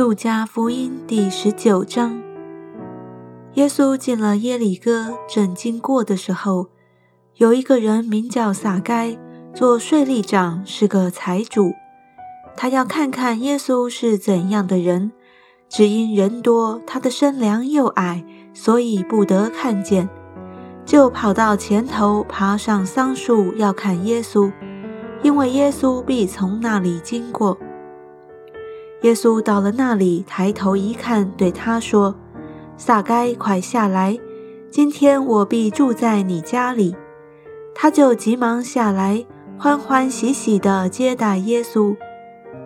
路加福音第十九章，耶稣进了耶里哥，正经过的时候，有一个人名叫撒该，做税吏长，是个财主。他要看看耶稣是怎样的人，只因人多，他的身量又矮，所以不得看见，就跑到前头，爬上桑树要看耶稣，因为耶稣必从那里经过。耶稣到了那里，抬头一看，对他说：“撒该，快下来！今天我必住在你家里。”他就急忙下来，欢欢喜喜地接待耶稣。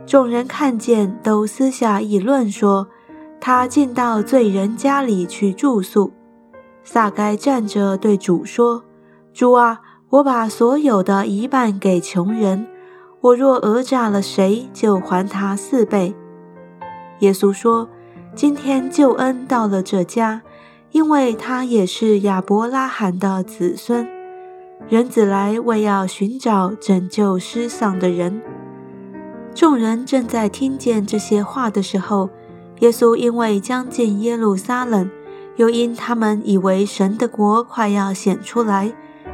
众人看见，都私下议论说：“他进到罪人家里去住宿。”撒该站着对主说：“主啊，我把所有的一半给穷人，我若讹诈了谁，就还他四倍。”耶稣说：“今天救恩到了这家，因为他也是亚伯拉罕的子孙。人子来为要寻找拯救失丧的人。”众人正在听见这些话的时候，耶稣因为将近耶路撒冷，又因他们以为神的国快要显出来，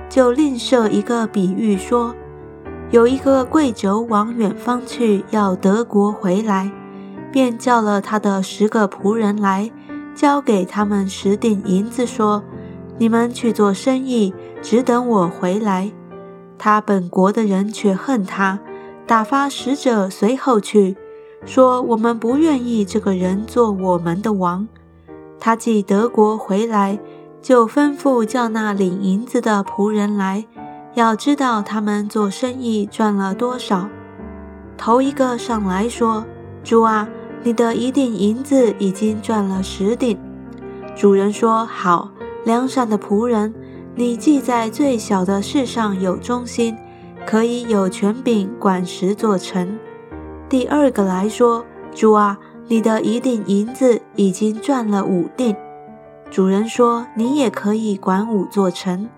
就另设一个比喻说：“有一个贵族往远方去，要得国回来。”便叫了他的十个仆人来，交给他们十锭银子，说：“你们去做生意，只等我回来。”他本国的人却恨他，打发使者随后去，说：“我们不愿意这个人做我们的王。”他既得国回来，就吩咐叫那领银子的仆人来，要知道他们做生意赚了多少。头一个上来说：“主啊！”你的一锭银子已经赚了十锭。主人说：“好，良善的仆人，你既在最小的事上有忠心，可以有权柄管十座城。”第二个来说：“主啊，你的一锭银子已经赚了五锭。”主人说：“你也可以管五座城。”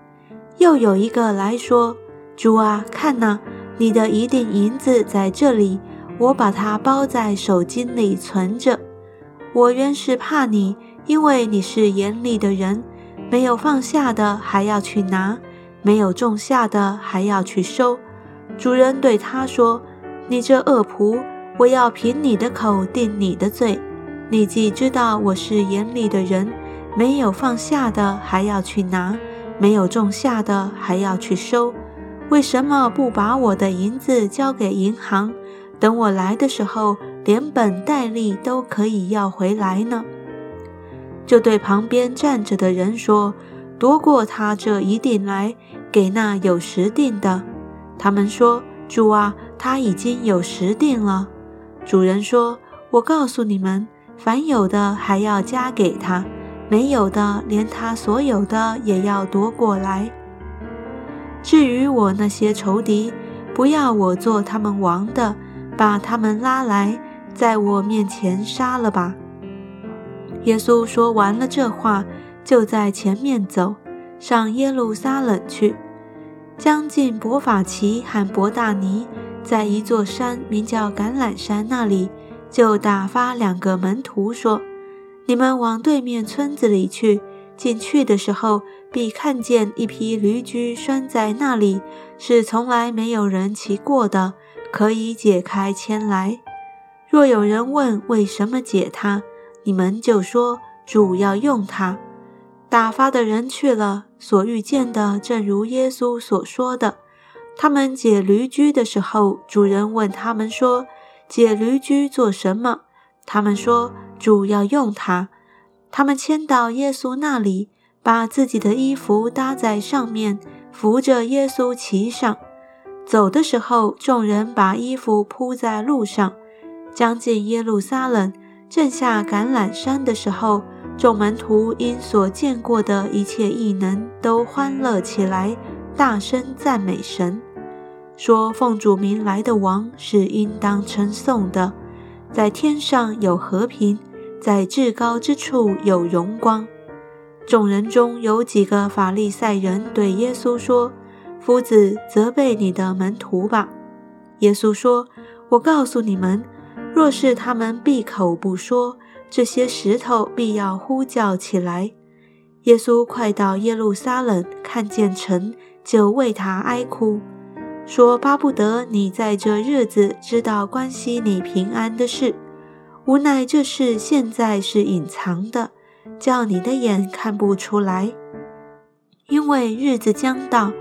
又有一个来说：“主啊，看哪，你的一锭银子在这里。”我把它包在手巾里存着。我原是怕你，因为你是眼里的人，没有放下的还要去拿，没有种下的还要去收。主人对他说：“你这恶仆，我要凭你的口定你的罪。你既知道我是眼里的人，没有放下的还要去拿，没有种下的还要去收，为什么不把我的银子交给银行？”等我来的时候，连本带利都可以要回来呢。就对旁边站着的人说：“夺过他这一锭来，给那有十锭的。”他们说：“主啊，他已经有十锭了。”主人说：“我告诉你们，凡有的还要加给他，没有的连他所有的也要夺过来。至于我那些仇敌，不要我做他们王的。”把他们拉来，在我面前杀了吧。耶稣说完了这话，就在前面走上耶路撒冷去。将近伯法奇和伯大尼，在一座山名叫橄榄山那里，就打发两个门徒说：“你们往对面村子里去。进去的时候，必看见一匹驴驹拴在那里，是从来没有人骑过的。”可以解开牵来。若有人问为什么解它，你们就说主要用它。打发的人去了，所遇见的正如耶稣所说的。他们解驴驹的时候，主人问他们说：“解驴驹做什么？”他们说：“主要用它。”他们牵到耶稣那里，把自己的衣服搭在上面，扶着耶稣骑上。走的时候，众人把衣服铺在路上。将近耶路撒冷，正下橄榄山的时候，众门徒因所见过的一切异能，都欢乐起来，大声赞美神，说：“奉主名来的王是应当称颂的，在天上有和平，在至高之处有荣光。”众人中有几个法利赛人对耶稣说。夫子责备你的门徒吧。耶稣说：“我告诉你们，若是他们闭口不说，这些石头必要呼叫起来。耶稣快到耶路撒冷，看见城，就为他哀哭，说：“巴不得你在这日子知道关系你平安的事，无奈这事现在是隐藏的，叫你的眼看不出来。因为日子将到，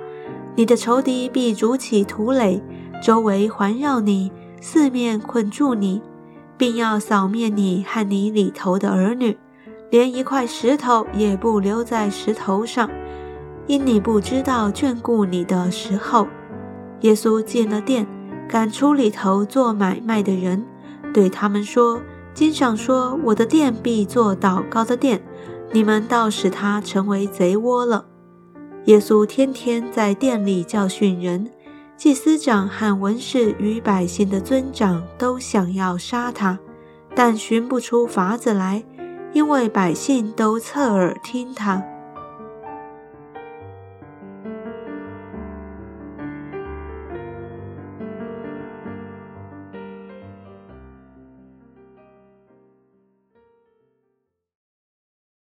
你的仇敌必筑起土垒，周围环绕你。”四面困住你，并要扫灭你和你里头的儿女，连一块石头也不留在石头上，因你不知道眷顾你的时候。耶稣进了店，赶出里头做买卖的人，对他们说：“经上说，我的店必做祷告的店，你们倒使他成为贼窝了。”耶稣天天在店里教训人。祭司长和文士与百姓的尊长都想要杀他，但寻不出法子来，因为百姓都侧耳听他。